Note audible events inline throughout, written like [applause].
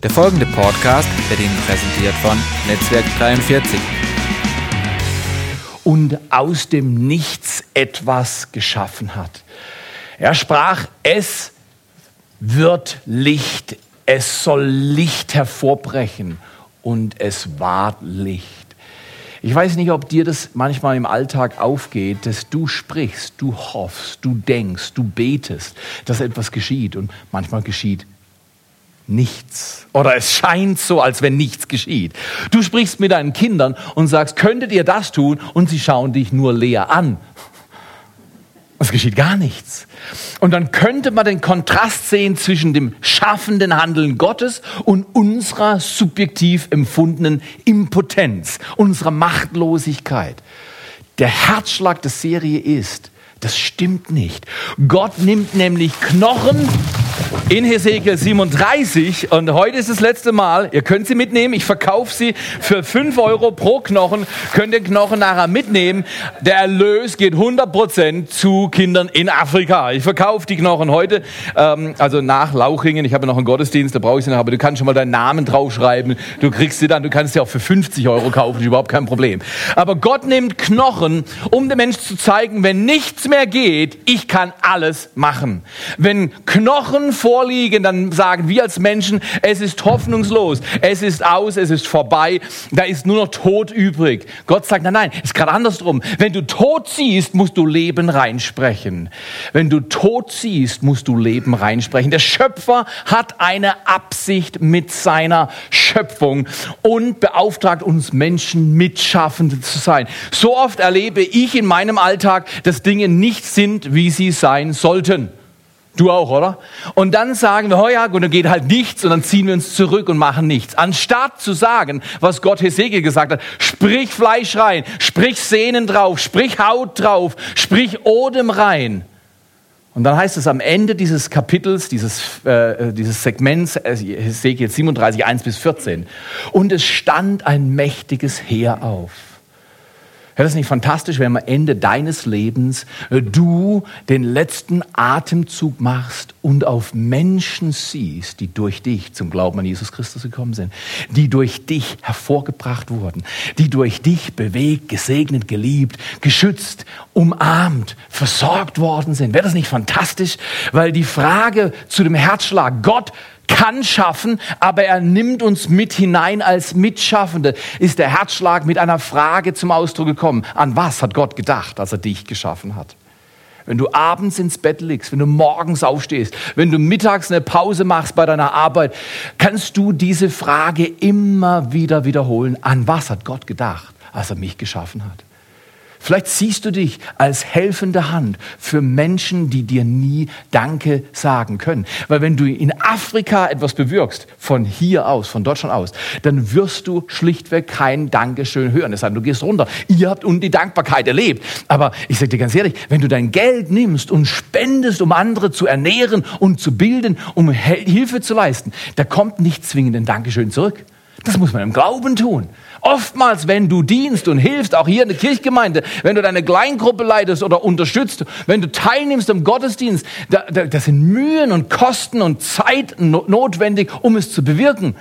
Der folgende Podcast wird Ihnen präsentiert von Netzwerk 43. Und aus dem Nichts etwas geschaffen hat. Er sprach, es wird Licht, es soll Licht hervorbrechen und es ward Licht. Ich weiß nicht, ob dir das manchmal im Alltag aufgeht, dass du sprichst, du hoffst, du denkst, du betest, dass etwas geschieht und manchmal geschieht nichts. Oder es scheint so, als wenn nichts geschieht. Du sprichst mit deinen Kindern und sagst, könntet ihr das tun? Und sie schauen dich nur leer an. Es geschieht gar nichts. Und dann könnte man den Kontrast sehen zwischen dem schaffenden Handeln Gottes und unserer subjektiv empfundenen Impotenz, unserer Machtlosigkeit. Der Herzschlag der Serie ist, das stimmt nicht. Gott nimmt nämlich Knochen in Hesekiel 37 und heute ist das letzte Mal. Ihr könnt sie mitnehmen. Ich verkaufe sie für 5 Euro pro Knochen. Könnt den Knochen nachher mitnehmen. Der Erlös geht 100% zu Kindern in Afrika. Ich verkaufe die Knochen heute, ähm, also nach Lauchringen. Ich habe noch einen Gottesdienst, da brauche ich sie noch, aber du kannst schon mal deinen Namen draufschreiben. Du kriegst sie dann, du kannst sie auch für 50 Euro kaufen, ist überhaupt kein Problem. Aber Gott nimmt Knochen, um dem Menschen zu zeigen, wenn nichts mehr geht, ich kann alles machen. Wenn Knochen vorliegen, dann sagen wir als Menschen, es ist hoffnungslos, es ist aus, es ist vorbei, da ist nur noch Tod übrig. Gott sagt, nein, nein, ist gerade andersrum. Wenn du Tod siehst, musst du Leben reinsprechen. Wenn du Tod siehst, musst du Leben reinsprechen. Der Schöpfer hat eine Absicht mit seiner Schöpfung und beauftragt uns Menschen, Mitschaffende zu sein. So oft erlebe ich in meinem Alltag, dass Dinge nicht sind, wie sie sein sollten. Du auch, oder? Und dann sagen wir, oh ja, gut, dann geht halt nichts und dann ziehen wir uns zurück und machen nichts. Anstatt zu sagen, was Gott Hesekiel gesagt hat, sprich Fleisch rein, sprich Sehnen drauf, sprich Haut drauf, sprich Odem rein. Und dann heißt es am Ende dieses Kapitels, dieses, äh, dieses Segments, äh, Hesekiel 37, 1 bis 14, und es stand ein mächtiges Heer auf. Wäre das nicht fantastisch, wenn am Ende deines Lebens äh, du den letzten Atemzug machst und auf Menschen siehst, die durch dich zum Glauben an Jesus Christus gekommen sind, die durch dich hervorgebracht wurden, die durch dich bewegt, gesegnet, geliebt, geschützt, umarmt, versorgt worden sind. Wäre das nicht fantastisch? Weil die Frage zu dem Herzschlag, Gott kann schaffen, aber er nimmt uns mit hinein als Mitschaffende, ist der Herzschlag mit einer Frage zum Ausdruck gekommen. An was hat Gott gedacht, als er dich geschaffen hat? Wenn du abends ins Bett liegst, wenn du morgens aufstehst, wenn du mittags eine Pause machst bei deiner Arbeit, kannst du diese Frage immer wieder wiederholen. An was hat Gott gedacht, als er mich geschaffen hat? Vielleicht siehst du dich als helfende Hand für Menschen, die dir nie Danke sagen können. Weil wenn du in Afrika etwas bewirkst, von hier aus, von Deutschland aus, dann wirst du schlichtweg kein Dankeschön hören. Das heißt, du gehst runter. Ihr habt und die Dankbarkeit erlebt. Aber ich sage dir ganz ehrlich, wenn du dein Geld nimmst und spendest, um andere zu ernähren und zu bilden, um Hilfe zu leisten, da kommt nicht zwingend ein Dankeschön zurück. Das muss man im Glauben tun. Oftmals, wenn du dienst und hilfst, auch hier in der Kirchgemeinde, wenn du deine Kleingruppe leitest oder unterstützt, wenn du teilnimmst am Gottesdienst, da, da, das sind Mühen und Kosten und Zeit notwendig, um es zu bewirken.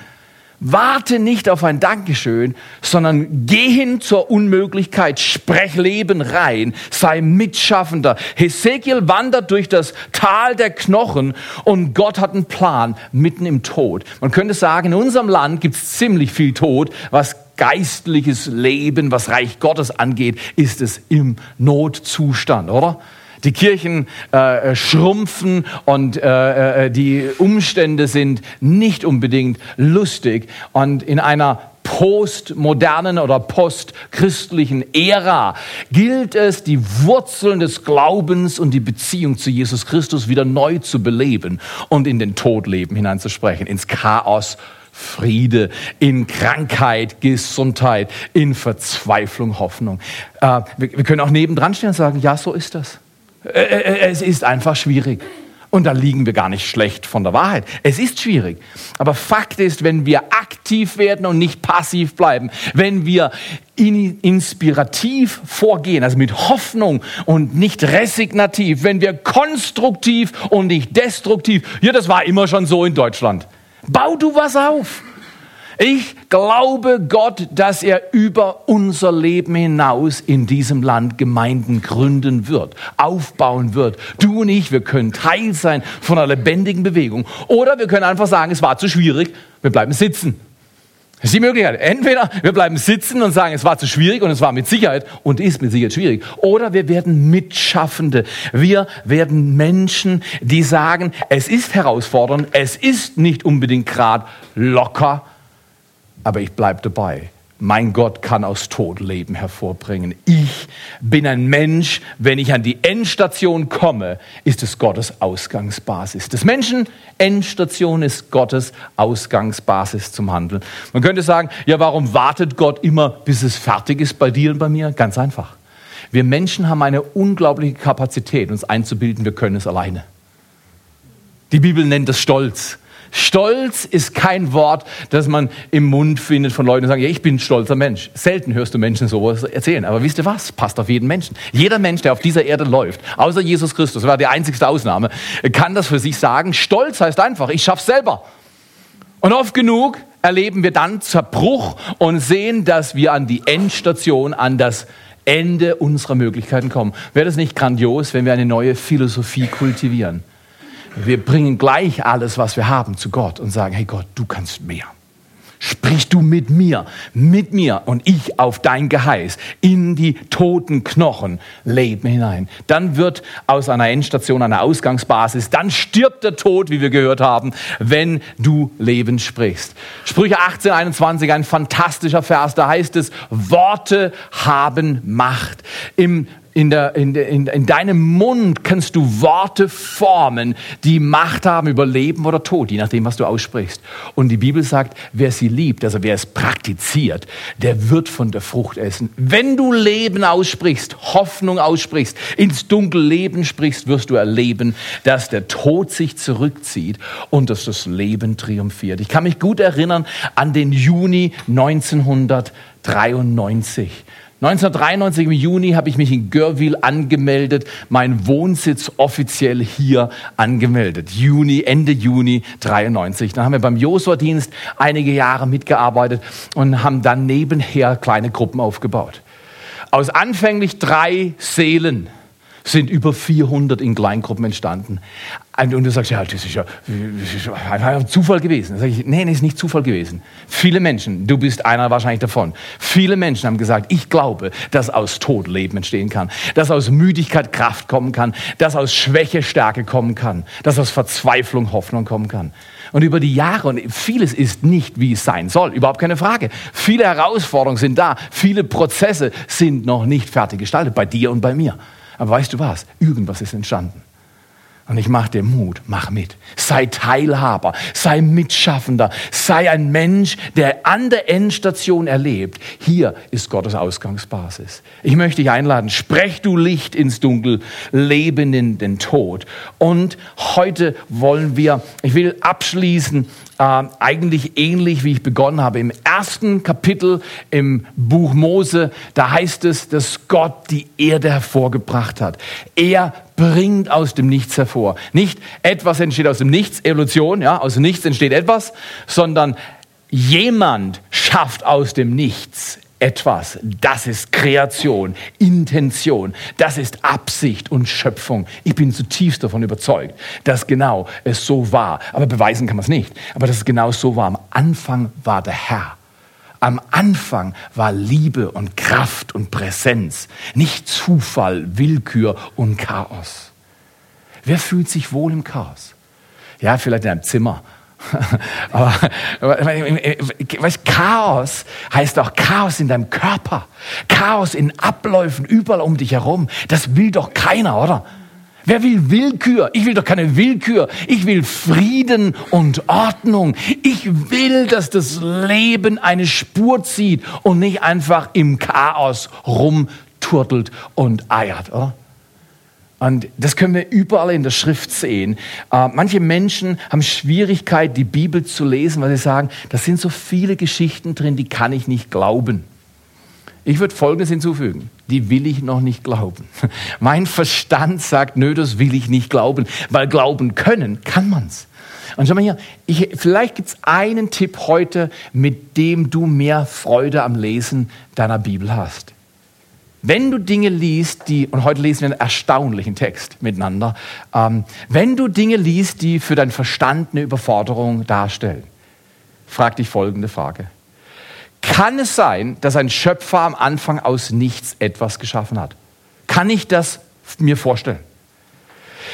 Warte nicht auf ein Dankeschön, sondern geh hin zur Unmöglichkeit, sprech Leben rein, sei Mitschaffender. Hesekiel wandert durch das Tal der Knochen und Gott hat einen Plan mitten im Tod. Man könnte sagen, in unserem Land gibt es ziemlich viel Tod, was geistliches Leben, was Reich Gottes angeht, ist es im Notzustand, oder? Die Kirchen äh, schrumpfen und äh, äh, die Umstände sind nicht unbedingt lustig. Und in einer postmodernen oder postchristlichen Ära gilt es, die Wurzeln des Glaubens und die Beziehung zu Jesus Christus wieder neu zu beleben und in den Todleben hineinzusprechen, ins Chaos Friede, in Krankheit, Gesundheit, in Verzweiflung, Hoffnung. Äh, wir, wir, können auch nebendran stehen und sagen, ja, so ist das. Äh, äh, es ist einfach schwierig. Und da liegen wir gar nicht schlecht von der Wahrheit. Es ist schwierig. Aber Fakt ist, wenn wir aktiv werden und nicht passiv bleiben, wenn wir in, inspirativ vorgehen, also mit Hoffnung und nicht resignativ, wenn wir konstruktiv und nicht destruktiv, ja, das war immer schon so in Deutschland. Bau du was auf. Ich glaube Gott, dass er über unser Leben hinaus in diesem Land Gemeinden gründen wird, aufbauen wird. Du und ich, wir können Teil sein von einer lebendigen Bewegung. Oder wir können einfach sagen, es war zu schwierig, wir bleiben sitzen. Das ist die Möglichkeit. Entweder wir bleiben sitzen und sagen, es war zu schwierig und es war mit Sicherheit und ist mit Sicherheit schwierig. Oder wir werden Mitschaffende. Wir werden Menschen, die sagen, es ist herausfordernd, es ist nicht unbedingt gerade locker, aber ich bleibe dabei. Mein Gott kann aus Tod Leben hervorbringen. Ich bin ein Mensch, wenn ich an die Endstation komme, ist es Gottes Ausgangsbasis. Das Menschen Endstation ist Gottes Ausgangsbasis zum Handeln. Man könnte sagen, ja, warum wartet Gott immer, bis es fertig ist bei dir und bei mir? Ganz einfach. Wir Menschen haben eine unglaubliche Kapazität, uns einzubilden, wir können es alleine. Die Bibel nennt es Stolz. Stolz ist kein Wort, das man im Mund findet von Leuten, die sagen, ja, ich bin ein stolzer Mensch. Selten hörst du Menschen sowas erzählen. Aber wisst ihr was? Passt auf jeden Menschen. Jeder Mensch, der auf dieser Erde läuft, außer Jesus Christus, war die einzigste Ausnahme, kann das für sich sagen. Stolz heißt einfach, ich schaff's selber. Und oft genug erleben wir dann Zerbruch und sehen, dass wir an die Endstation, an das Ende unserer Möglichkeiten kommen. Wäre das nicht grandios, wenn wir eine neue Philosophie kultivieren? Wir bringen gleich alles, was wir haben, zu Gott und sagen, hey Gott, du kannst mehr. Sprich du mit mir, mit mir und ich auf dein Geheiß in die toten Knochen Leben hinein. Dann wird aus einer Endstation eine Ausgangsbasis. Dann stirbt der Tod, wie wir gehört haben, wenn du Leben sprichst. Sprüche 18, 21, ein fantastischer Vers. Da heißt es, Worte haben Macht. Im in, der, in, in, in deinem Mund kannst du Worte formen, die Macht haben über Leben oder Tod, je nachdem, was du aussprichst. Und die Bibel sagt, wer sie liebt, also wer es praktiziert, der wird von der Frucht essen. Wenn du Leben aussprichst, Hoffnung aussprichst, ins Dunkel Leben sprichst, wirst du erleben, dass der Tod sich zurückzieht und dass das Leben triumphiert. Ich kann mich gut erinnern an den Juni 1993. 1993 im Juni habe ich mich in Görwil angemeldet, mein Wohnsitz offiziell hier angemeldet. Juni, Ende Juni 93. Dann haben wir beim Josua-Dienst einige Jahre mitgearbeitet und haben dann nebenher kleine Gruppen aufgebaut. Aus anfänglich drei Seelen sind über 400 in Kleingruppen entstanden. Und du sagst, ja, das ist ja, ein Zufall gewesen. Dann sage ich, nee, nee, ist nicht Zufall gewesen. Viele Menschen, du bist einer wahrscheinlich davon, viele Menschen haben gesagt, ich glaube, dass aus Tod Leben entstehen kann, dass aus Müdigkeit Kraft kommen kann, dass aus Schwäche Stärke kommen kann, dass aus Verzweiflung Hoffnung kommen kann. Und über die Jahre, und vieles ist nicht, wie es sein soll, überhaupt keine Frage. Viele Herausforderungen sind da, viele Prozesse sind noch nicht fertig gestaltet, bei dir und bei mir. Aber weißt du was? Irgendwas ist entstanden. Und ich mache dir Mut, mach mit. Sei Teilhaber, sei Mitschaffender, sei ein Mensch, der an der Endstation erlebt. Hier ist Gottes Ausgangsbasis. Ich möchte dich einladen, sprech du Licht ins Dunkel, Leben in den Tod. Und heute wollen wir, ich will abschließen äh, eigentlich ähnlich, wie ich begonnen habe. Im ersten Kapitel im Buch Mose, da heißt es, dass Gott die Erde hervorgebracht hat. Er bringt aus dem Nichts hervor. Nicht etwas entsteht aus dem Nichts, Evolution, ja, aus dem Nichts entsteht etwas, sondern jemand schafft aus dem Nichts etwas. Das ist Kreation, Intention, das ist Absicht und Schöpfung. Ich bin zutiefst davon überzeugt, dass genau es so war. Aber beweisen kann man es nicht. Aber dass es genau so war. Am Anfang war der Herr. Am Anfang war Liebe und Kraft und Präsenz, nicht Zufall, Willkür und Chaos. Wer fühlt sich wohl im Chaos? Ja, vielleicht in einem Zimmer, [laughs] aber, aber weißt, Chaos heißt auch Chaos in deinem Körper, Chaos in Abläufen überall um dich herum. Das will doch keiner, oder? Wer will Willkür? Ich will doch keine Willkür. Ich will Frieden und Ordnung. Ich will, dass das Leben eine Spur zieht und nicht einfach im Chaos rumturtelt und eiert, oder? Und das können wir überall in der Schrift sehen. Äh, manche Menschen haben Schwierigkeit, die Bibel zu lesen, weil sie sagen, da sind so viele Geschichten drin, die kann ich nicht glauben. Ich würde Folgendes hinzufügen. Die will ich noch nicht glauben. [laughs] Mein Verstand sagt, nö, das will ich nicht glauben, weil glauben können kann man's. Und schau mal hier, ich, vielleicht gibt es einen Tipp heute, mit dem du mehr Freude am Lesen deiner Bibel hast. Wenn du Dinge liest, die, und heute lesen wir einen erstaunlichen Text miteinander, ähm, wenn du Dinge liest, die für deinen Verstand eine Überforderung darstellen, frag dich folgende Frage. Kann es sein, dass ein Schöpfer am Anfang aus nichts etwas geschaffen hat? Kann ich das mir vorstellen?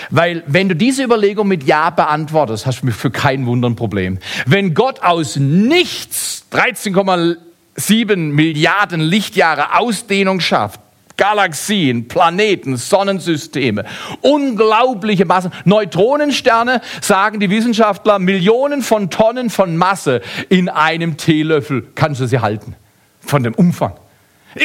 Weil wenn du diese Überlegung mit Ja beantwortest, hast du für kein Wunder ein Problem. Wenn Gott aus nichts 13,7 Milliarden Lichtjahre Ausdehnung schafft, Galaxien, Planeten, Sonnensysteme, unglaubliche Massen, Neutronensterne, sagen die Wissenschaftler, Millionen von Tonnen von Masse in einem Teelöffel kannst du sie halten. Von dem Umfang.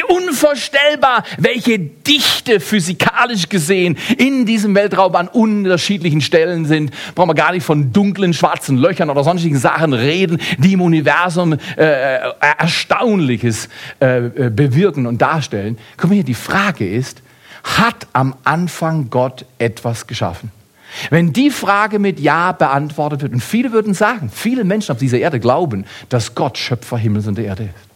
Unvorstellbar, welche Dichte physikalisch gesehen in diesem Weltraum an unterschiedlichen Stellen sind. Brauchen wir gar nicht von dunklen schwarzen Löchern oder sonstigen Sachen reden, die im Universum äh, äh Erstaunliches äh, äh, bewirken und darstellen. Guck mal hier, die Frage ist, hat am Anfang Gott etwas geschaffen? Wenn die Frage mit Ja beantwortet wird, und viele würden sagen, viele Menschen auf dieser Erde glauben, dass Gott Schöpfer Himmels und der Erde ist.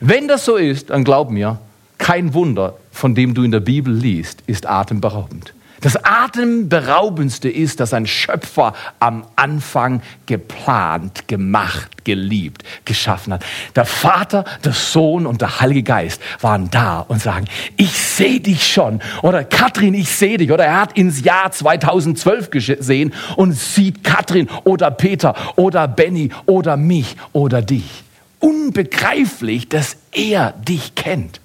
Wenn das so ist, dann glaub mir, kein Wunder, von dem du in der Bibel liest, ist atemberaubend. Das Atemberaubendste ist, dass ein Schöpfer am Anfang geplant, gemacht, geliebt, geschaffen hat. Der Vater, der Sohn und der Heilige Geist waren da und sagen, ich sehe dich schon. Oder Katrin, ich sehe dich. Oder er hat ins Jahr 2012 gesehen und sieht Katrin oder Peter oder Benny oder mich oder dich unbegreiflich, dass er dich kennt.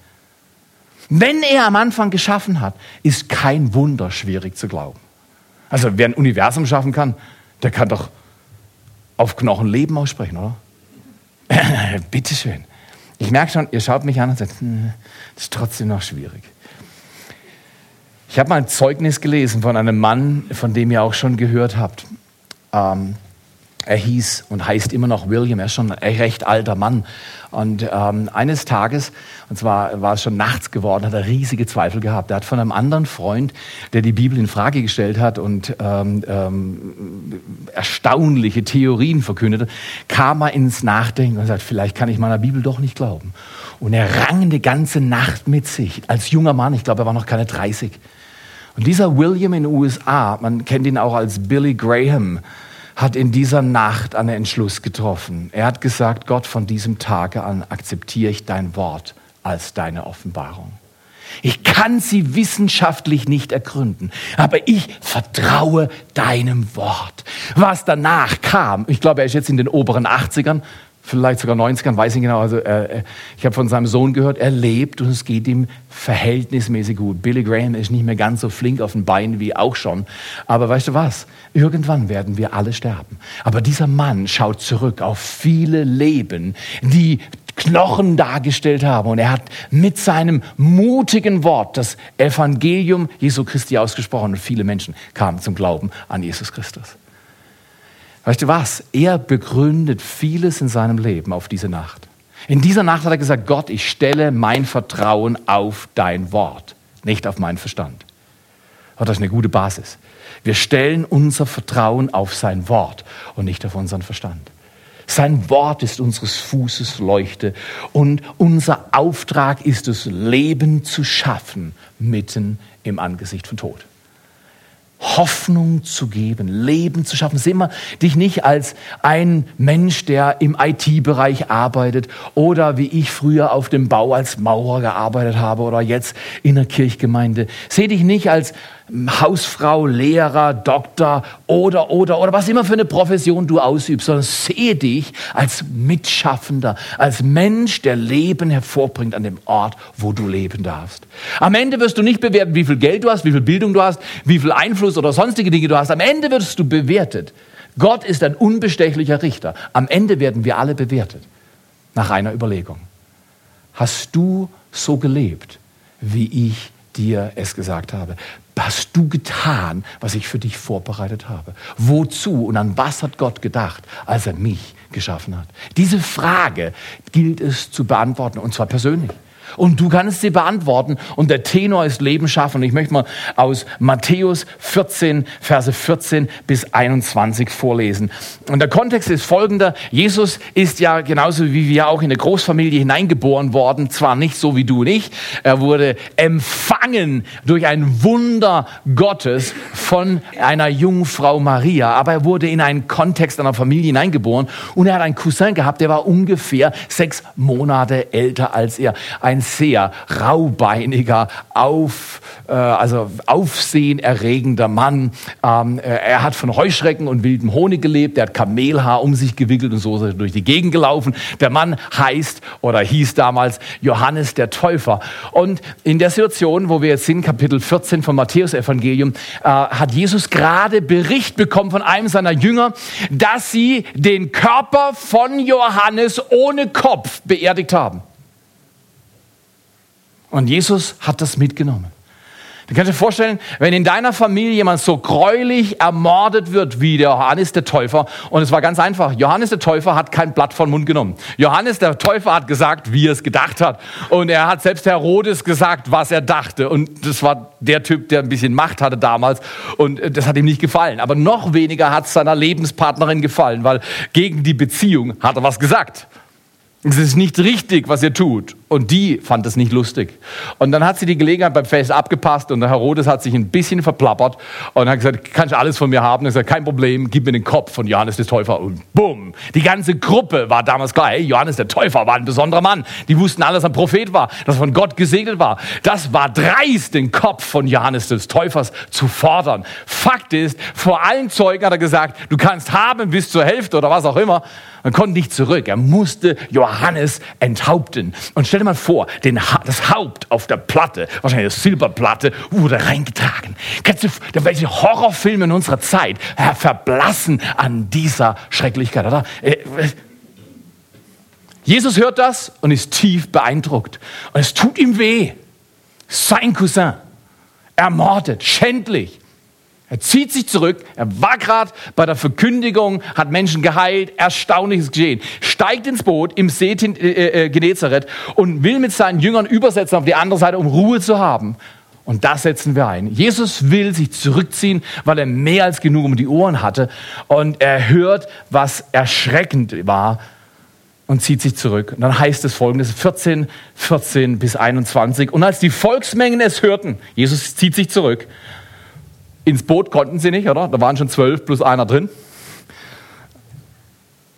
Wenn er am Anfang geschaffen hat, ist kein Wunder schwierig zu glauben. Also wer ein Universum schaffen kann, der kann doch auf Knochen Leben aussprechen, oder? [laughs] Bitteschön. Ich merke schon, ihr schaut mich an und sagt, hm, das ist trotzdem noch schwierig. Ich habe mal ein Zeugnis gelesen von einem Mann, von dem ihr auch schon gehört habt. Ähm, er hieß und heißt immer noch William, er ist schon ein recht alter Mann. Und ähm, eines Tages, und zwar war es schon nachts geworden, hat er riesige Zweifel gehabt. Er hat von einem anderen Freund, der die Bibel in Frage gestellt hat und ähm, ähm, erstaunliche Theorien verkündete, kam er ins Nachdenken und sagt, vielleicht kann ich meiner Bibel doch nicht glauben. Und er rang eine ganze Nacht mit sich, als junger Mann, ich glaube, er war noch keine 30. Und dieser William in den USA, man kennt ihn auch als Billy Graham, hat in dieser Nacht einen Entschluss getroffen. Er hat gesagt, Gott, von diesem Tage an akzeptiere ich dein Wort als deine Offenbarung. Ich kann sie wissenschaftlich nicht ergründen, aber ich vertraue deinem Wort. Was danach kam, ich glaube, er ist jetzt in den oberen 80ern, vielleicht sogar 90ern, weiß ich genau. Also äh, ich habe von seinem Sohn gehört, er lebt und es geht ihm verhältnismäßig gut. Billy Graham ist nicht mehr ganz so flink auf den Beinen wie auch schon. Aber weißt du was? Irgendwann werden wir alle sterben. Aber dieser Mann schaut zurück auf viele Leben, die Knochen dargestellt haben. Und er hat mit seinem mutigen Wort das Evangelium Jesu Christi ausgesprochen. Und viele Menschen kamen zum Glauben an Jesus Christus. Weißt du was? Er begründet vieles in seinem Leben auf diese Nacht. In dieser Nacht hat er gesagt, Gott, ich stelle mein Vertrauen auf dein Wort, nicht auf meinen Verstand. Oh, das ist eine gute Basis. Wir stellen unser Vertrauen auf sein Wort und nicht auf unseren Verstand. Sein Wort ist unseres Fußes Leuchte und unser Auftrag ist es, Leben zu schaffen mitten im Angesicht von Tod. Hoffnung zu geben, Leben zu schaffen. Sehen wir dich nicht als ein Mensch, der im IT-Bereich arbeitet oder wie ich früher auf dem Bau als Maurer gearbeitet habe oder jetzt in der Kirchgemeinde. Seh dich nicht als Hausfrau, Lehrer, Doktor oder, oder, oder was immer für eine Profession du ausübst, sondern sehe dich als Mitschaffender, als Mensch, der Leben hervorbringt an dem Ort, wo du leben darfst. Am Ende wirst du nicht bewerten, wie viel Geld du hast, wie viel Bildung du hast, wie viel Einfluss oder sonstige Dinge du hast. Am Ende wirst du bewertet. Gott ist ein unbestechlicher Richter. Am Ende werden wir alle bewertet. Nach einer Überlegung. Hast du so gelebt, wie ich dir es gesagt habe? Hast du getan, was ich für dich vorbereitet habe? Wozu und an was hat Gott gedacht, als er mich geschaffen hat? Diese Frage gilt es zu beantworten und zwar persönlich. Und du kannst sie beantworten. Und der Tenor ist Leben schaffen. Und ich möchte mal aus Matthäus 14, Verse 14 bis 21 vorlesen. Und der Kontext ist folgender. Jesus ist ja genauso wie wir auch in eine Großfamilie hineingeboren worden. Zwar nicht so wie du und ich. Er wurde empfangen durch ein Wunder Gottes von einer Jungfrau Maria. Aber er wurde in einen Kontext einer Familie hineingeboren. Und er hat einen Cousin gehabt, der war ungefähr sechs Monate älter als er. Ein sehr raubeiniger, auf, äh, also aufsehenerregender Mann. Ähm, äh, er hat von Heuschrecken und wildem Honig gelebt. Er hat Kamelhaar um sich gewickelt und so ist er durch die Gegend gelaufen. Der Mann heißt oder hieß damals Johannes der Täufer. Und in der Situation, wo wir jetzt sind, Kapitel 14 vom Matthäus-Evangelium, äh, hat Jesus gerade Bericht bekommen von einem seiner Jünger, dass sie den Körper von Johannes ohne Kopf beerdigt haben. Und Jesus hat das mitgenommen. Du kannst dir vorstellen, wenn in deiner Familie jemand so gräulich ermordet wird wie der Johannes der Täufer, und es war ganz einfach, Johannes der Täufer hat kein Blatt von Mund genommen. Johannes der Täufer hat gesagt, wie er es gedacht hat. Und er hat selbst Herodes gesagt, was er dachte. Und das war der Typ, der ein bisschen Macht hatte damals. Und das hat ihm nicht gefallen. Aber noch weniger hat es seiner Lebenspartnerin gefallen, weil gegen die Beziehung hat er was gesagt. Es ist nicht richtig, was ihr tut. Und die fand es nicht lustig. Und dann hat sie die Gelegenheit beim Fest abgepasst und der Herodes hat sich ein bisschen verplappert und hat gesagt, kannst du alles von mir haben? Er hat gesagt, kein Problem, gib mir den Kopf von Johannes des Täufer. Und bumm, die ganze Gruppe war damals klar, hey, Johannes der Täufer war ein besonderer Mann. Die wussten alle, dass er ein Prophet war, dass er von Gott gesegnet war. Das war dreist, den Kopf von Johannes des Täufers zu fordern. Fakt ist, vor allen Zeugen hat er gesagt, du kannst haben bis zur Hälfte oder was auch immer. Man konnte nicht zurück. Er musste Johannes enthaupten. Und stell dir mal vor, ha das Haupt auf der Platte, wahrscheinlich eine Silberplatte, wurde reingetragen. Kennst du, welche Horrorfilme in unserer Zeit äh, verblassen an dieser Schrecklichkeit, oder? Äh, äh, Jesus hört das und ist tief beeindruckt. Und es tut ihm weh. Sein Cousin, ermordet, schändlich. Er zieht sich zurück. Er war gerade bei der Verkündigung, hat Menschen geheilt, erstaunliches geschehen. Steigt ins Boot im See äh, äh, Genezareth und will mit seinen Jüngern übersetzen auf die andere Seite, um Ruhe zu haben. Und das setzen wir ein. Jesus will sich zurückziehen, weil er mehr als genug um die Ohren hatte. Und er hört, was erschreckend war und zieht sich zurück. Und dann heißt es folgendes, 14, 14 bis 21. Und als die Volksmengen es hörten, Jesus zieht sich zurück, ins Boot konnten sie nicht, oder? Da waren schon zwölf plus einer drin.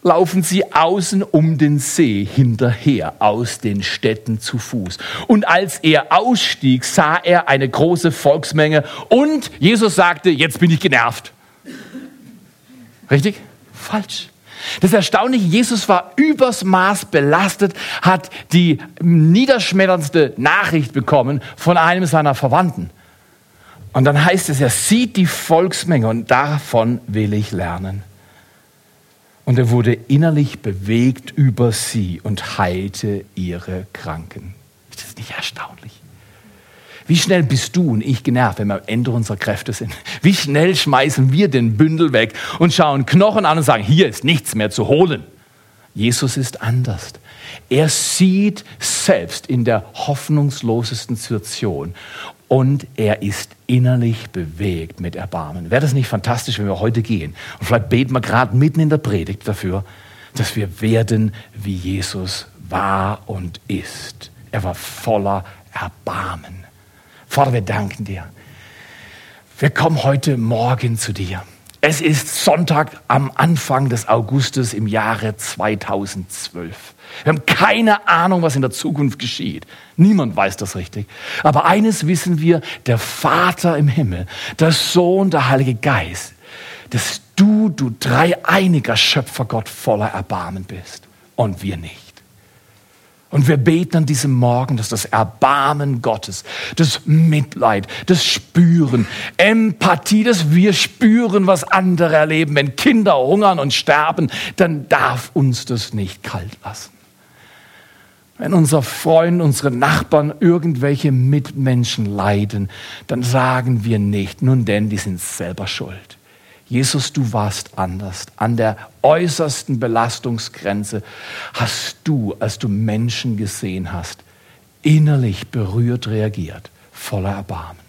Laufen sie außen um den See hinterher aus den Städten zu Fuß. Und als er ausstieg, sah er eine große Volksmenge und Jesus sagte, jetzt bin ich genervt. Richtig? Falsch. Das Erstaunliche, Jesus war übers Maß belastet, hat die niederschmetterndste Nachricht bekommen von einem seiner Verwandten. Und dann heißt es, er sieht die Volksmenge und davon will ich lernen. Und er wurde innerlich bewegt über sie und heilte ihre Kranken. Ist das nicht erstaunlich? Wie schnell bist du und ich genervt, wenn wir am Ende unserer Kräfte sind? Wie schnell schmeißen wir den Bündel weg und schauen Knochen an und sagen, hier ist nichts mehr zu holen? Jesus ist anders. Er sieht selbst in der hoffnungslosesten Situation und er ist innerlich bewegt mit Erbarmen. Wäre das nicht fantastisch, wenn wir heute gehen? Und vielleicht beten wir gerade mitten in der Predigt dafür, dass wir werden, wie Jesus war und ist. Er war voller Erbarmen. Vater, wir danken dir. Wir kommen heute Morgen zu dir. Es ist Sonntag am Anfang des Augustes im Jahre 2012. Wir haben keine Ahnung, was in der Zukunft geschieht. Niemand weiß das richtig. Aber eines wissen wir, der Vater im Himmel, der Sohn, der Heilige Geist, dass du, du dreieiniger Schöpfergott voller Erbarmen bist und wir nicht. Und wir beten an diesem Morgen, dass das Erbarmen Gottes, das Mitleid, das Spüren, Empathie, dass wir spüren, was andere erleben. Wenn Kinder hungern und sterben, dann darf uns das nicht kalt lassen. Wenn unser Freund, unsere Nachbarn, irgendwelche Mitmenschen leiden, dann sagen wir nicht, nun denn, die sind selber schuld. Jesus, du warst anders. An der äußersten Belastungsgrenze hast du, als du Menschen gesehen hast, innerlich berührt reagiert, voller Erbarmen.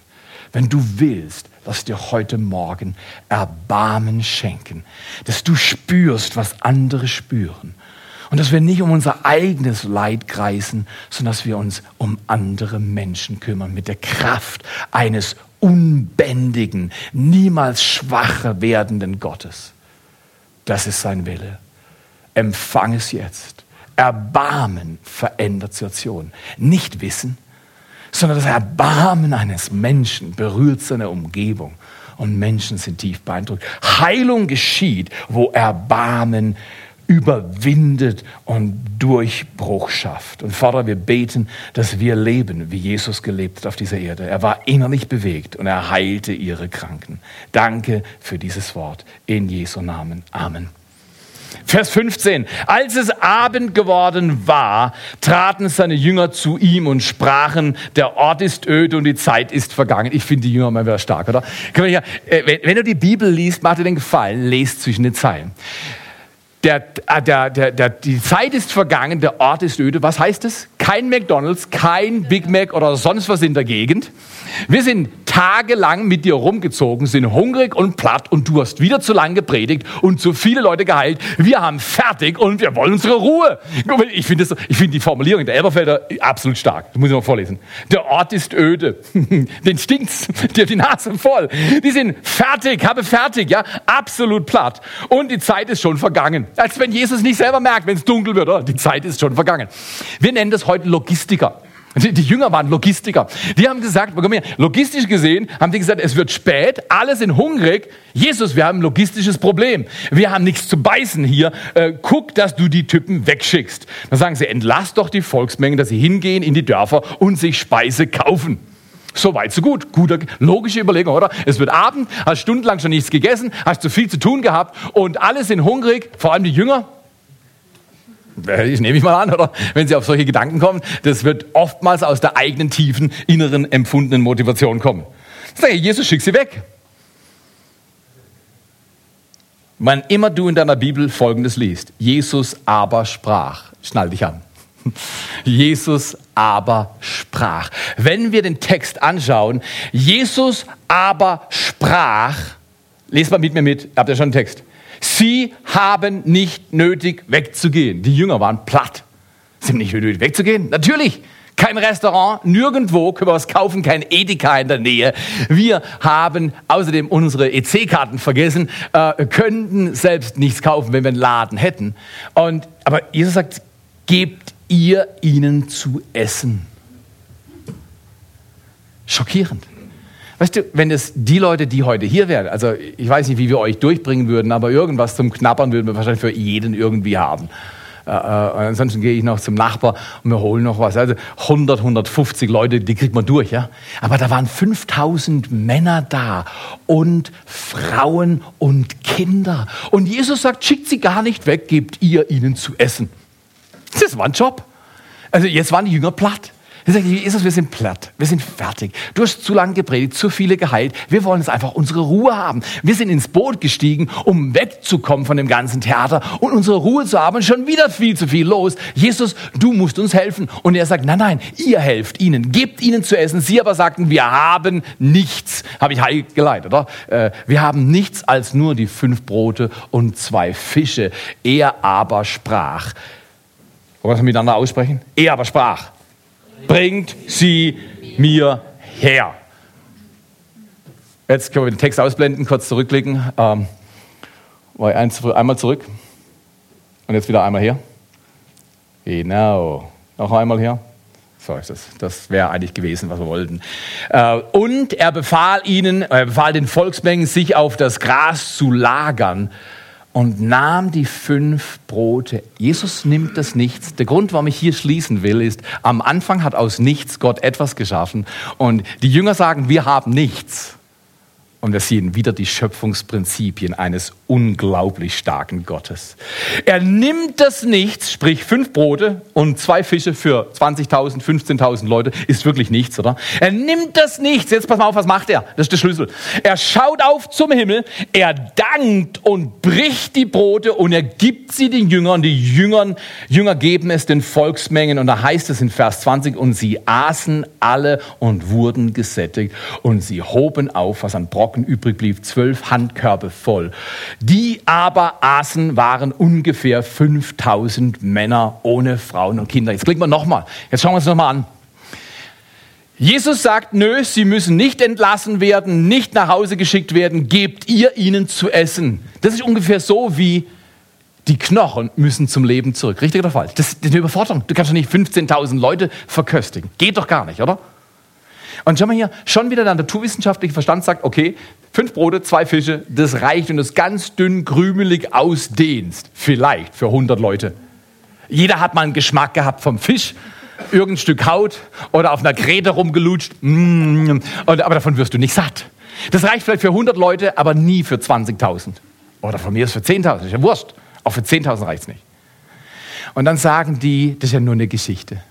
Wenn du willst, lass dir heute Morgen Erbarmen schenken, dass du spürst, was andere spüren. Und dass wir nicht um unser eigenes Leid kreisen, sondern dass wir uns um andere Menschen kümmern mit der Kraft eines unbändigen, niemals schwacher werdenden Gottes. Das ist sein Wille. Empfang es jetzt. Erbarmen verändert Situation. Nicht Wissen, sondern das Erbarmen eines Menschen berührt seine Umgebung und Menschen sind tief beeindruckt. Heilung geschieht, wo Erbarmen überwindet und Durchbruch schafft. Und Vater, wir beten, dass wir leben, wie Jesus gelebt hat auf dieser Erde. Er war innerlich bewegt und er heilte ihre Kranken. Danke für dieses Wort. In Jesu Namen. Amen. Vers 15. Als es Abend geworden war, traten seine Jünger zu ihm und sprachen, der Ort ist öde und die Zeit ist vergangen. Ich finde die Jünger mal wieder stark, oder? Äh, wenn du die Bibel liest, mach dir den Gefallen, lest zwischen den Zeilen. Der, äh, der, der, der, die Zeit ist vergangen, der Ort ist öde. Was heißt es? Kein McDonald's, kein Big Mac oder sonst was in der Gegend. Wir sind tagelang mit dir rumgezogen, sind hungrig und platt und du hast wieder zu lang gepredigt und zu viele Leute geheilt. Wir haben fertig und wir wollen unsere Ruhe. Ich finde find die Formulierung der Elberfelder absolut stark. Das muss ich mal vorlesen. Der Ort ist öde. [laughs] Den stinkt's. Hat die Nase voll. Die sind fertig, habe fertig, ja. Absolut platt. Und die Zeit ist schon vergangen. Als wenn Jesus nicht selber merkt, wenn es dunkel wird. Oh, die Zeit ist schon vergangen. Wir nennen das heute Logistiker. Die, Jünger waren Logistiker. Die haben gesagt, logistisch gesehen haben die gesagt, es wird spät, alle sind hungrig. Jesus, wir haben ein logistisches Problem. Wir haben nichts zu beißen hier. Äh, guck, dass du die Typen wegschickst. Dann sagen sie, entlass doch die Volksmengen, dass sie hingehen in die Dörfer und sich Speise kaufen. So weit, so gut. Gute, logische Überlegung, oder? Es wird Abend, hast stundenlang schon nichts gegessen, hast zu viel zu tun gehabt und alle sind hungrig, vor allem die Jünger. Ich nehme ich mal an, oder? Wenn Sie auf solche Gedanken kommen, das wird oftmals aus der eigenen tiefen, inneren, empfundenen Motivation kommen. Sag ich, Jesus, schick sie weg. Wann immer du in deiner Bibel Folgendes liest, Jesus aber sprach, schnall dich an. Jesus aber sprach. Wenn wir den Text anschauen, Jesus aber sprach, lest mal mit mir mit, habt ihr schon einen Text? Sie haben nicht nötig wegzugehen. Die Jünger waren platt. Sie haben nicht nötig wegzugehen? Natürlich. Kein Restaurant, nirgendwo können wir was kaufen, kein Edeka in der Nähe. Wir haben außerdem unsere EC-Karten vergessen, äh, könnten selbst nichts kaufen, wenn wir einen Laden hätten. Und, aber Jesus sagt, gebt ihr ihnen zu essen. Schockierend. Weißt du, wenn es die Leute, die heute hier wären, also ich weiß nicht, wie wir euch durchbringen würden, aber irgendwas zum Knappern würden wir wahrscheinlich für jeden irgendwie haben. Äh, äh, ansonsten gehe ich noch zum Nachbar und wir holen noch was. Also 100, 150 Leute, die kriegt man durch, ja. Aber da waren 5000 Männer da und Frauen und Kinder. Und Jesus sagt, schickt sie gar nicht weg, gebt ihr ihnen zu essen. Das war ein Job. Also jetzt waren die Jünger platt. Er sagt, Jesus, wir sind platt, wir sind fertig. Du hast zu lange gepredigt, zu viele geheilt. Wir wollen jetzt einfach unsere Ruhe haben. Wir sind ins Boot gestiegen, um wegzukommen von dem ganzen Theater und unsere Ruhe zu haben. Schon wieder viel zu viel los. Jesus, du musst uns helfen. Und er sagt, nein, nein, ihr helft ihnen, gebt ihnen zu essen. Sie aber sagten, wir haben nichts. Habe ich heil geleitet, oder? Äh, wir haben nichts als nur die fünf Brote und zwei Fische. Er aber sprach. Wollen wir das miteinander aussprechen? Er aber sprach bringt sie mir her. Jetzt können wir den Text ausblenden, kurz zurückklicken. Ähm, einmal zurück und jetzt wieder einmal her. Genau. Noch einmal her. So ist das. Das wäre eigentlich gewesen, was wir wollten. Äh, und er befahl ihnen, er befahl den Volksmengen, sich auf das Gras zu lagern und nahm die fünf Brote. Jesus nimmt das Nichts. Der Grund, warum ich hier schließen will, ist, am Anfang hat aus nichts Gott etwas geschaffen und die Jünger sagen, wir haben nichts. Und wir sehen wieder die Schöpfungsprinzipien eines unglaublich starken Gottes. Er nimmt das Nichts, sprich fünf Brote und zwei Fische für 20.000, 15.000 Leute, ist wirklich nichts, oder? Er nimmt das Nichts. Jetzt pass mal auf, was macht er? Das ist der Schlüssel. Er schaut auf zum Himmel, er dankt und bricht die Brote und er gibt sie den Jüngern. Die Jüngern, Jünger geben es den Volksmengen und da heißt es in Vers 20, und sie aßen alle und wurden gesättigt und sie hoben auf, was an Brocken übrig blieb, zwölf Handkörbe voll. Die aber aßen, waren ungefähr 5000 Männer ohne Frauen und Kinder. Jetzt klicken wir nochmal. Jetzt schauen wir uns nochmal an. Jesus sagt, nö, sie müssen nicht entlassen werden, nicht nach Hause geschickt werden, gebt ihr ihnen zu essen. Das ist ungefähr so wie die Knochen müssen zum Leben zurück. Richtig oder falsch? Das ist eine Überforderung. Du kannst doch nicht 15.000 Leute verköstigen. Geht doch gar nicht, oder? Und schau mal hier, schon wieder der naturwissenschaftliche Verstand sagt, okay, fünf Brote, zwei Fische, das reicht, wenn du es ganz dünn krümelig ausdehnst. Vielleicht für 100 Leute. Jeder hat mal einen Geschmack gehabt vom Fisch, irgendein Stück Haut oder auf einer Gräte rumgelutscht. Mm, aber davon wirst du nicht satt. Das reicht vielleicht für 100 Leute, aber nie für 20.000. Oder von mir ist für 10.000, ist ja Wurst. Auch für 10.000 reicht es nicht. Und dann sagen die, das ist ja nur eine Geschichte.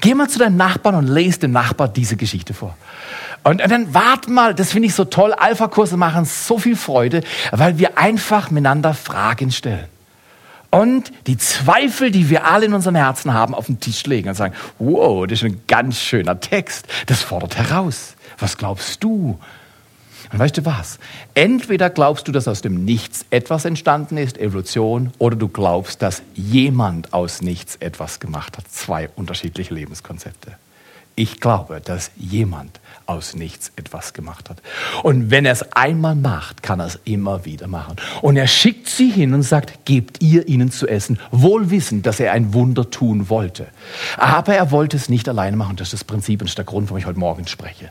Geh mal zu deinem Nachbarn und lese dem Nachbar diese Geschichte vor. Und, dann wart mal, das finde ich so toll. Alpha-Kurse machen so viel Freude, weil wir einfach miteinander Fragen stellen. Und die Zweifel, die wir alle in unserem Herzen haben, auf den Tisch legen und sagen, wow, das ist ein ganz schöner Text. Das fordert heraus. Was glaubst du? Und weißt du was? Entweder glaubst du, dass aus dem Nichts etwas entstanden ist, Evolution, oder du glaubst, dass jemand aus Nichts etwas gemacht hat. Zwei unterschiedliche Lebenskonzepte. Ich glaube, dass jemand aus nichts etwas gemacht hat. Und wenn er es einmal macht, kann er es immer wieder machen. Und er schickt sie hin und sagt, gebt ihr ihnen zu essen, wohl wissend, dass er ein Wunder tun wollte. Aber er wollte es nicht alleine machen. Das ist das Prinzip und das ist der Grund, warum ich heute Morgen spreche.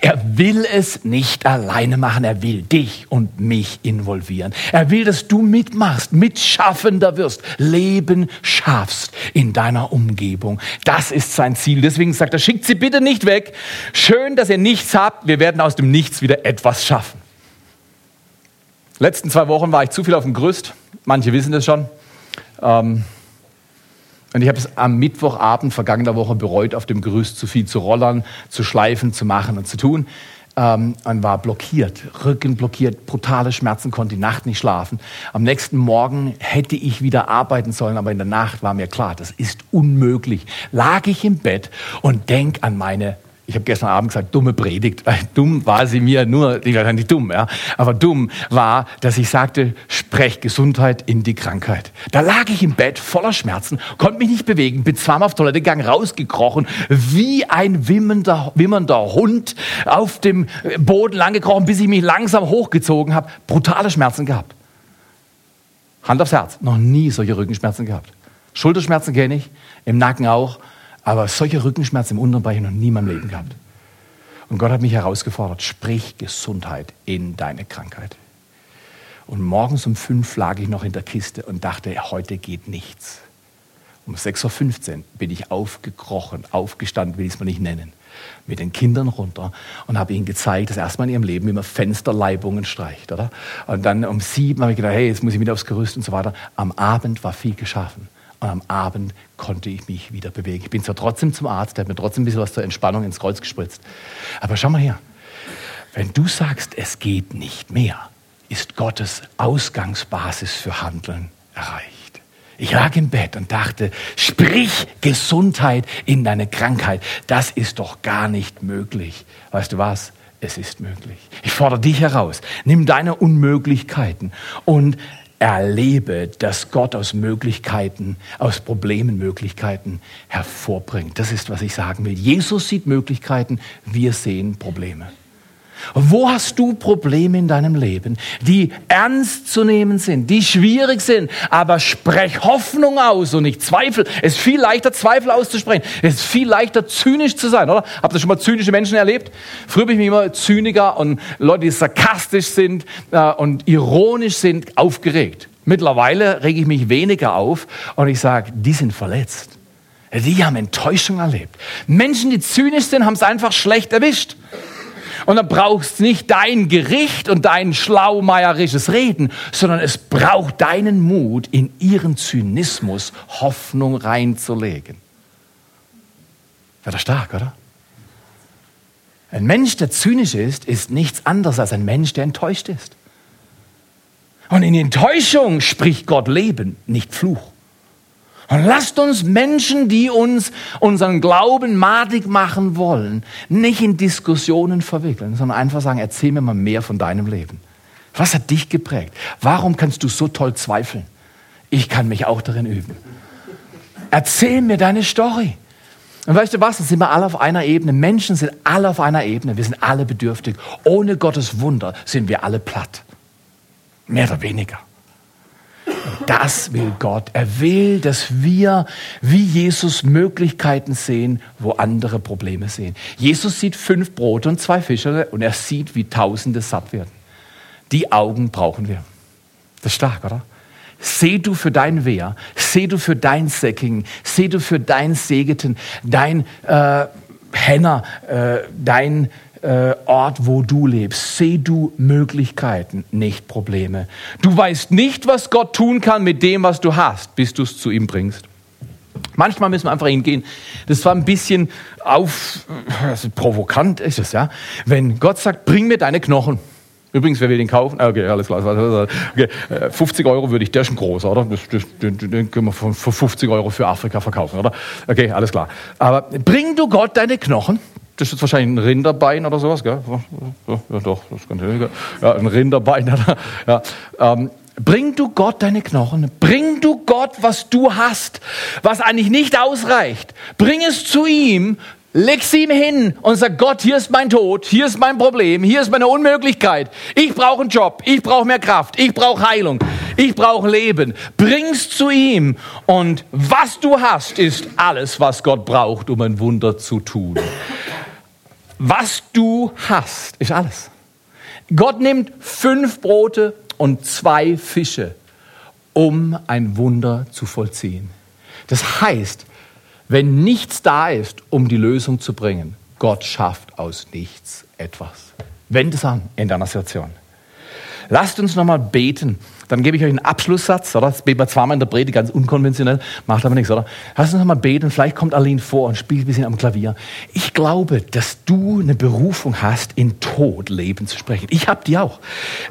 Er will es nicht alleine machen, er will dich und mich involvieren. Er will, dass du mitmachst, mitschaffender wirst, Leben schaffst in deiner Umgebung. Das ist sein Ziel. Deswegen sagt er, schickt sie bitte nicht weg. Schön, dass ihr nichts habt. Wir werden aus dem Nichts wieder etwas schaffen. Letzten zwei Wochen war ich zu viel auf dem Gerüst. Manche wissen das schon. Ähm, und ich habe es am Mittwochabend vergangener Woche bereut, auf dem Gerüst zu viel zu rollern, zu schleifen, zu machen und zu tun. Ähm, und war blockiert, Rücken blockiert, brutale Schmerzen, konnte die Nacht nicht schlafen. Am nächsten Morgen hätte ich wieder arbeiten sollen, aber in der Nacht war mir klar, das ist unmöglich. Lag ich im Bett und denk an meine ich habe gestern Abend gesagt, dumme Predigt. [laughs] Dumm war sie mir nur, die war nicht dumm, ja. Aber dumm war, dass ich sagte, sprech Gesundheit in die Krankheit. Da lag ich im Bett voller Schmerzen, konnte mich nicht bewegen, bin zweimal auf Toilette gegangen, rausgekrochen, wie ein wimmernder, wimmernder Hund auf dem Boden langgekrochen, bis ich mich langsam hochgezogen habe. Brutale Schmerzen gehabt. Hand aufs Herz, noch nie solche Rückenschmerzen gehabt. Schulterschmerzen kenne ich, im Nacken auch. Aber solche Rückenschmerzen im unteren Bereich noch nie in meinem Leben gehabt. Und Gott hat mich herausgefordert, sprich Gesundheit in deine Krankheit. Und morgens um fünf lag ich noch in der Kiste und dachte, heute geht nichts. Um 6.15 Uhr bin ich aufgekrochen, aufgestanden, will ich es mal nicht nennen, mit den Kindern runter und habe ihnen gezeigt, dass erstmal in ihrem Leben immer Fensterleibungen streicht. Oder? Und dann um sieben habe ich gedacht, hey, jetzt muss ich wieder aufs Gerüst und so weiter. Am Abend war viel geschaffen. Und am Abend konnte ich mich wieder bewegen. Ich bin zwar trotzdem zum Arzt, der hat mir trotzdem ein bisschen was zur Entspannung ins Kreuz gespritzt. Aber schau mal her. Wenn du sagst, es geht nicht mehr, ist Gottes Ausgangsbasis für Handeln erreicht. Ich lag im Bett und dachte, sprich Gesundheit in deine Krankheit. Das ist doch gar nicht möglich. Weißt du was? Es ist möglich. Ich fordere dich heraus. Nimm deine Unmöglichkeiten und erlebe, dass Gott aus Möglichkeiten, aus Problemen Möglichkeiten hervorbringt. Das ist, was ich sagen will. Jesus sieht Möglichkeiten, wir sehen Probleme. Wo hast du Probleme in deinem Leben, die ernst zu nehmen sind, die schwierig sind, aber sprech Hoffnung aus und nicht Zweifel. Es ist viel leichter, Zweifel auszusprechen. Es ist viel leichter, zynisch zu sein, oder? Habt ihr schon mal zynische Menschen erlebt? Früher bin ich immer Zyniker und Leute, die sarkastisch sind äh, und ironisch sind, aufgeregt. Mittlerweile rege ich mich weniger auf und ich sage, die sind verletzt. Die haben Enttäuschung erlebt. Menschen, die zynisch sind, haben es einfach schlecht erwischt. Und dann brauchst nicht dein Gericht und dein schlaumeierisches Reden, sondern es braucht deinen Mut, in ihren Zynismus Hoffnung reinzulegen. Wäre das stark, oder? Ein Mensch, der zynisch ist, ist nichts anderes als ein Mensch, der enttäuscht ist. Und in Enttäuschung spricht Gott Leben, nicht Fluch. Und lasst uns Menschen, die uns unseren Glauben madig machen wollen, nicht in Diskussionen verwickeln, sondern einfach sagen, erzähl mir mal mehr von deinem Leben. Was hat dich geprägt? Warum kannst du so toll zweifeln? Ich kann mich auch darin üben. Erzähl mir deine Story. Und weißt du was, da sind wir alle auf einer Ebene. Menschen sind alle auf einer Ebene. Wir sind alle bedürftig. Ohne Gottes Wunder sind wir alle platt. Mehr oder weniger. Das will Gott. Er will, dass wir wie Jesus Möglichkeiten sehen, wo andere Probleme sehen. Jesus sieht fünf Brote und zwei Fische und er sieht, wie Tausende satt werden. Die Augen brauchen wir. Das ist stark, oder? Seh du für dein Wehr, seh du für dein Säcking, seh du für dein Segeten, dein äh, Henner, äh, dein äh, Ort, wo du lebst. Seh du Möglichkeiten, nicht Probleme. Du weißt nicht, was Gott tun kann mit dem, was du hast, bis du es zu ihm bringst. Manchmal müssen wir einfach hingehen. Das war ein bisschen auf, also provokant ist es, ja. Wenn Gott sagt, bring mir deine Knochen. Übrigens, wer will den kaufen? Ah, okay, alles klar. Okay, 50 äh, Euro würde ich, der ist schon groß, oder? Das, den können wir für 50 Euro für Afrika verkaufen, oder? Okay, alles klar. Aber bring du Gott deine Knochen. Das ist jetzt wahrscheinlich ein Rinderbein oder sowas, gell? Ja, doch, das könnte, ja, ein Rinderbein. [laughs] Ja, ähm, Bring du Gott deine Knochen, bring du Gott, was du hast, was eigentlich nicht ausreicht. Bring es zu ihm, Leg sie ihm hin und sag, Gott, hier ist mein Tod, hier ist mein Problem, hier ist meine Unmöglichkeit. Ich brauche einen Job, ich brauche mehr Kraft, ich brauche Heilung, ich brauche Leben. Bring's zu ihm und was du hast, ist alles, was Gott braucht, um ein Wunder zu tun. Was du hast, ist alles. Gott nimmt fünf Brote und zwei Fische, um ein Wunder zu vollziehen. Das heißt, wenn nichts da ist, um die Lösung zu bringen, Gott schafft aus nichts etwas. Wende es an in deiner Situation. Lasst uns nochmal beten. Dann gebe ich euch einen Abschlusssatz, oder? Das beten wir zweimal in der Predigt, ganz unkonventionell, macht aber nichts, oder? Lasst uns nochmal beten. Vielleicht kommt Aline vor und spielt ein bisschen am Klavier. Ich glaube, dass du eine Berufung hast, in Tod Leben zu sprechen. Ich habe die auch.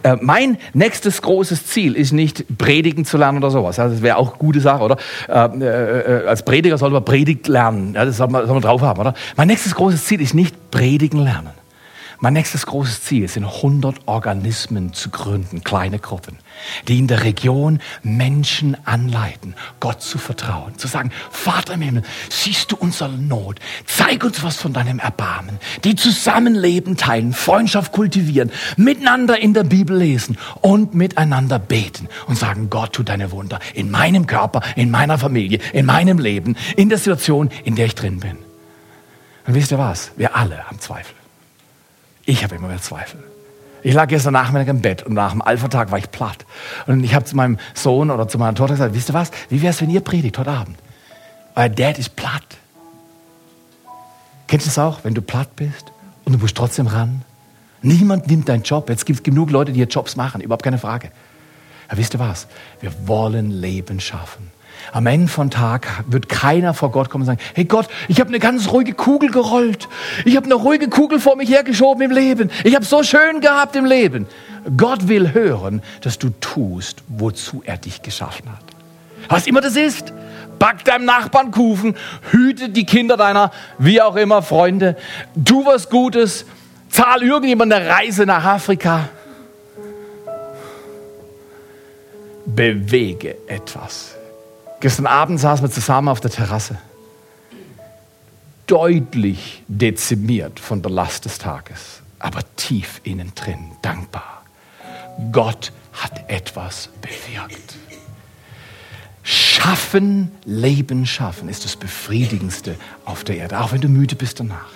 Äh, mein nächstes großes Ziel ist nicht, predigen zu lernen oder sowas. Das wäre auch eine gute Sache, oder? Äh, äh, als Prediger soll man Predigt lernen. Ja, das soll man, soll man drauf haben, oder? Mein nächstes großes Ziel ist nicht predigen lernen. Mein nächstes großes Ziel sind 100 Organismen zu gründen, kleine Gruppen, die in der Region Menschen anleiten, Gott zu vertrauen, zu sagen, Vater im Himmel, siehst du unsere Not, zeig uns was von deinem Erbarmen, die Zusammenleben teilen, Freundschaft kultivieren, miteinander in der Bibel lesen und miteinander beten und sagen, Gott tu deine Wunder in meinem Körper, in meiner Familie, in meinem Leben, in der Situation, in der ich drin bin. Und wisst ihr was? Wir alle haben Zweifel. Ich habe immer mehr Zweifel. Ich lag gestern Nachmittag im Bett und nach dem Alpha-Tag war ich platt. Und ich habe zu meinem Sohn oder zu meiner Tochter gesagt, wisst ihr was, wie wäre es, wenn ihr predigt heute Abend? Euer Dad ist platt. Kennst du es auch, wenn du platt bist und du musst trotzdem ran? Niemand nimmt deinen Job. Jetzt gibt es genug Leute, die hier Jobs machen, überhaupt keine Frage. Aber wisst ihr was? Wir wollen Leben schaffen. Am Ende von Tag wird keiner vor Gott kommen und sagen, hey Gott, ich habe eine ganz ruhige Kugel gerollt. Ich habe eine ruhige Kugel vor mich hergeschoben im Leben. Ich habe so schön gehabt im Leben. Gott will hören, dass du tust, wozu er dich geschaffen hat. Was immer das ist. Back deinem Nachbarn Kuchen, hüte die Kinder deiner, wie auch immer, Freunde. Tu was Gutes, zahl irgendjemand eine Reise nach Afrika. Bewege etwas. Gestern Abend saßen wir zusammen auf der Terrasse. Deutlich dezimiert von der Last des Tages, aber tief innen drin dankbar. Gott hat etwas bewirkt. Schaffen, Leben schaffen ist das Befriedigendste auf der Erde, auch wenn du müde bist danach.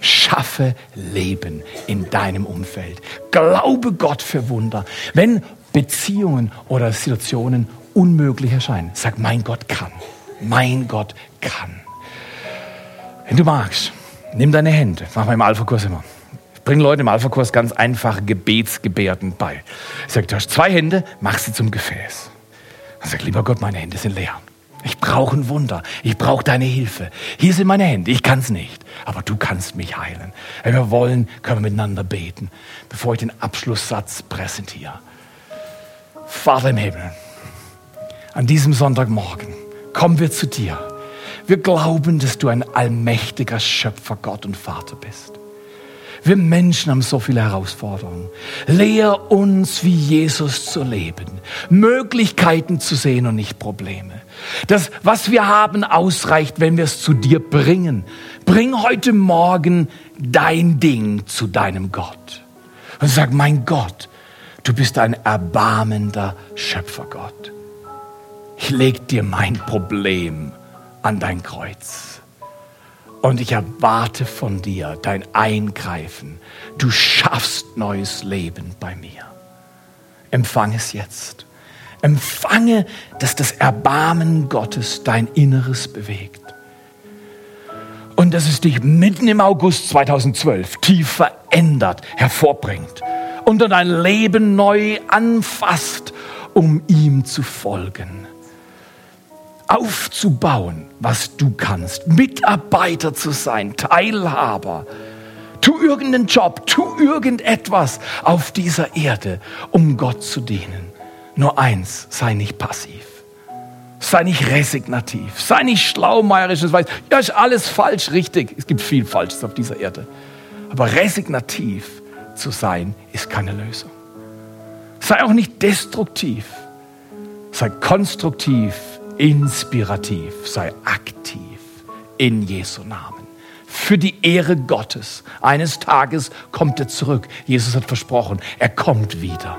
Schaffe Leben in deinem Umfeld. Glaube Gott für Wunder. Wenn Beziehungen oder Situationen unmöglich erscheinen. Sag, mein Gott kann. Mein Gott kann. Wenn du magst, nimm deine Hände. Machen wir im Alpha-Kurs immer. Ich bringe Leute im Alpha-Kurs ganz einfache Gebetsgebärden bei. Sage, du hast zwei Hände, mach sie zum Gefäß. Dann sage lieber Gott, meine Hände sind leer. Ich brauche ein Wunder. Ich brauche deine Hilfe. Hier sind meine Hände. Ich kann es nicht. Aber du kannst mich heilen. Wenn wir wollen, können wir miteinander beten, bevor ich den Abschlusssatz präsentiere. Vater im Himmel, an diesem Sonntagmorgen kommen wir zu dir. Wir glauben, dass du ein allmächtiger Schöpfer, Gott und Vater bist. Wir Menschen haben so viele Herausforderungen. Lehr uns, wie Jesus zu leben, Möglichkeiten zu sehen und nicht Probleme. Das, was wir haben, ausreicht, wenn wir es zu dir bringen. Bring heute Morgen dein Ding zu deinem Gott. Und sag, mein Gott, du bist ein erbarmender Schöpfergott. Ich leg dir mein Problem an dein Kreuz. Und ich erwarte von dir dein Eingreifen. Du schaffst neues Leben bei mir. Empfang es jetzt. Empfange, dass das Erbarmen Gottes dein Inneres bewegt. Und dass es dich mitten im August 2012 tief verändert, hervorbringt und dein Leben neu anfasst, um ihm zu folgen aufzubauen, was du kannst, Mitarbeiter zu sein, Teilhaber. Tu irgendeinen Job, tu irgendetwas auf dieser Erde, um Gott zu dienen. Nur eins, sei nicht passiv. Sei nicht resignativ. Sei nicht schlaumeierisch und weißt, ja, ist alles falsch, richtig. Es gibt viel Falsches auf dieser Erde. Aber resignativ zu sein, ist keine Lösung. Sei auch nicht destruktiv. Sei konstruktiv inspirativ, sei aktiv in Jesu Namen. Für die Ehre Gottes. Eines Tages kommt er zurück. Jesus hat versprochen, er kommt wieder.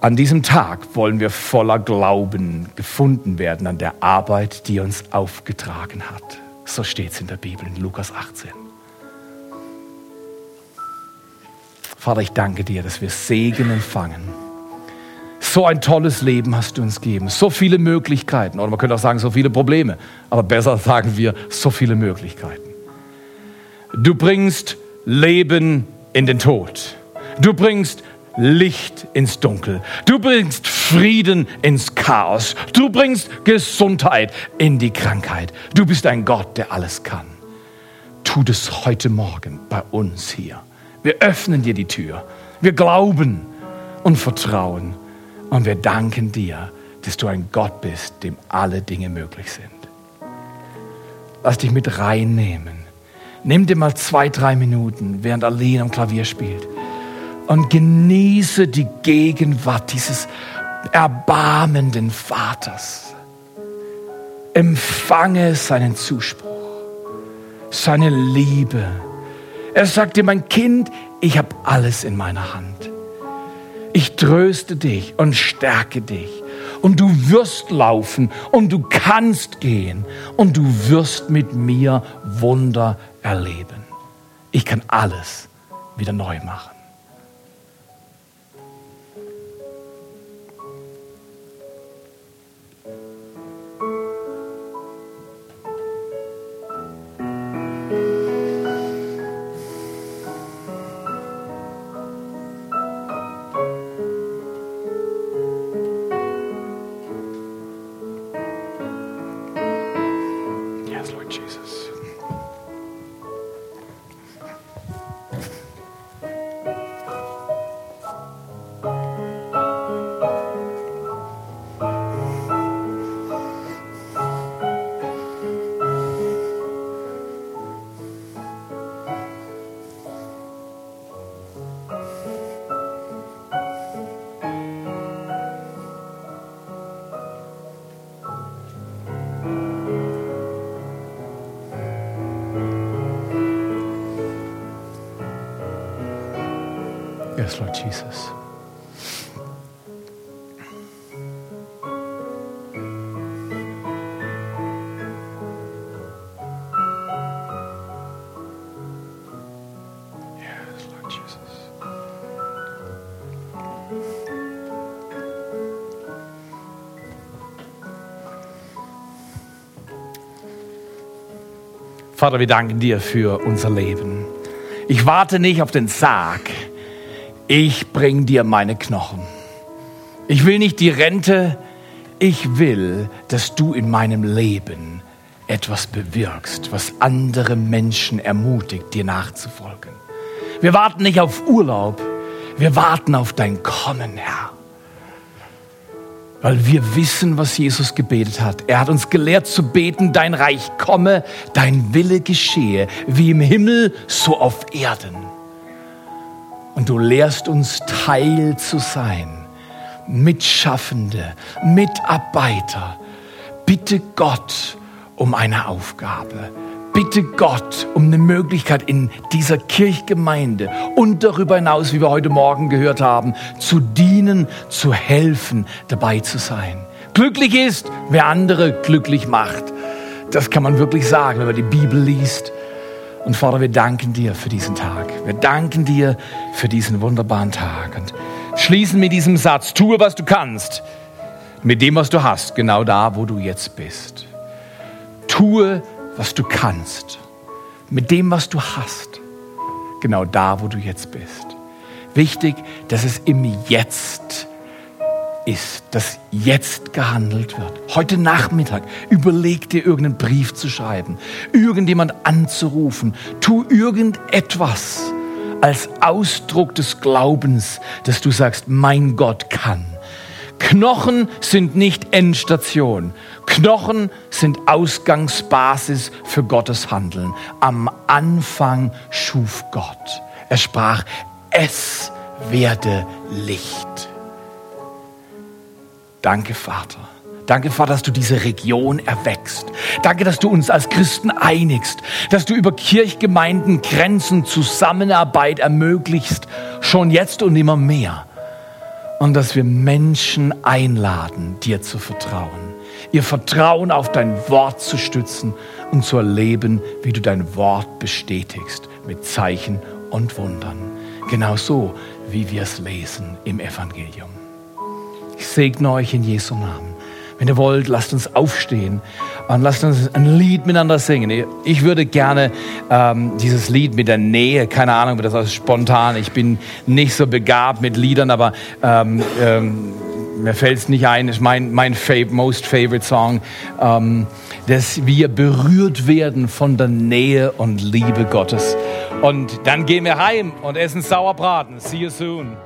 An diesem Tag wollen wir voller Glauben gefunden werden an der Arbeit, die uns aufgetragen hat. So steht es in der Bibel in Lukas 18. Vater, ich danke dir, dass wir Segen empfangen so ein tolles Leben hast du uns gegeben, so viele Möglichkeiten. Oder man könnte auch sagen, so viele Probleme. Aber besser sagen wir, so viele Möglichkeiten. Du bringst Leben in den Tod. Du bringst Licht ins Dunkel. Du bringst Frieden ins Chaos. Du bringst Gesundheit in die Krankheit. Du bist ein Gott, der alles kann. Tu das heute Morgen bei uns hier. Wir öffnen dir die Tür. Wir glauben und vertrauen und wir danken dir, dass du ein Gott bist, dem alle Dinge möglich sind. Lass dich mit reinnehmen. Nimm dir mal zwei, drei Minuten, während Aline am Klavier spielt. Und genieße die Gegenwart dieses erbarmenden Vaters. Empfange seinen Zuspruch, seine Liebe. Er sagt dir, mein Kind, ich habe alles in meiner Hand. Ich tröste dich und stärke dich. Und du wirst laufen und du kannst gehen und du wirst mit mir Wunder erleben. Ich kann alles wieder neu machen. Yes, Lord Jesus. Vater, wir danken dir für unser Leben. Ich warte nicht auf den Sarg. Ich bring dir meine Knochen. Ich will nicht die Rente. Ich will, dass du in meinem Leben etwas bewirkst, was andere Menschen ermutigt, dir nachzufolgen. Wir warten nicht auf Urlaub. Wir warten auf dein Kommen, Herr. Weil wir wissen, was Jesus gebetet hat. Er hat uns gelehrt zu beten, dein Reich komme, dein Wille geschehe, wie im Himmel, so auf Erden. Und du lehrst uns Teil zu sein, Mitschaffende, Mitarbeiter. Bitte Gott um eine Aufgabe bitte Gott um eine Möglichkeit in dieser Kirchgemeinde und darüber hinaus, wie wir heute Morgen gehört haben, zu dienen, zu helfen, dabei zu sein. Glücklich ist, wer andere glücklich macht. Das kann man wirklich sagen, wenn man die Bibel liest. Und Vater, wir danken dir für diesen Tag. Wir danken dir für diesen wunderbaren Tag. Und schließen mit diesem Satz, tue, was du kannst, mit dem, was du hast, genau da, wo du jetzt bist. Tue, was du kannst, mit dem, was du hast, genau da, wo du jetzt bist. Wichtig, dass es im Jetzt ist, dass jetzt gehandelt wird. Heute Nachmittag überleg dir irgendeinen Brief zu schreiben, irgendjemand anzurufen, tu irgendetwas als Ausdruck des Glaubens, dass du sagst, mein Gott kann. Knochen sind nicht Endstation. Knochen sind Ausgangsbasis für Gottes Handeln. Am Anfang schuf Gott. Er sprach, es werde Licht. Danke, Vater. Danke, Vater, dass du diese Region erwächst. Danke, dass du uns als Christen einigst, dass du über Kirchgemeinden Grenzen, Zusammenarbeit ermöglichst, schon jetzt und immer mehr und dass wir Menschen einladen, dir zu vertrauen. Ihr Vertrauen auf dein Wort zu stützen und zu erleben, wie du dein Wort bestätigst mit Zeichen und Wundern. Genau so, wie wir es lesen im Evangelium. Ich segne euch in Jesu Namen. Wenn ihr wollt, lasst uns aufstehen und lasst uns ein Lied miteinander singen. Ich würde gerne ähm, dieses Lied mit der Nähe, keine Ahnung, das ist spontan. Ich bin nicht so begabt mit Liedern, aber ähm, ähm, mir fällt es nicht ein. Ist mein, mein fav most favorite Song, ähm, dass wir berührt werden von der Nähe und Liebe Gottes. Und dann gehen wir heim und essen Sauerbraten. See you soon.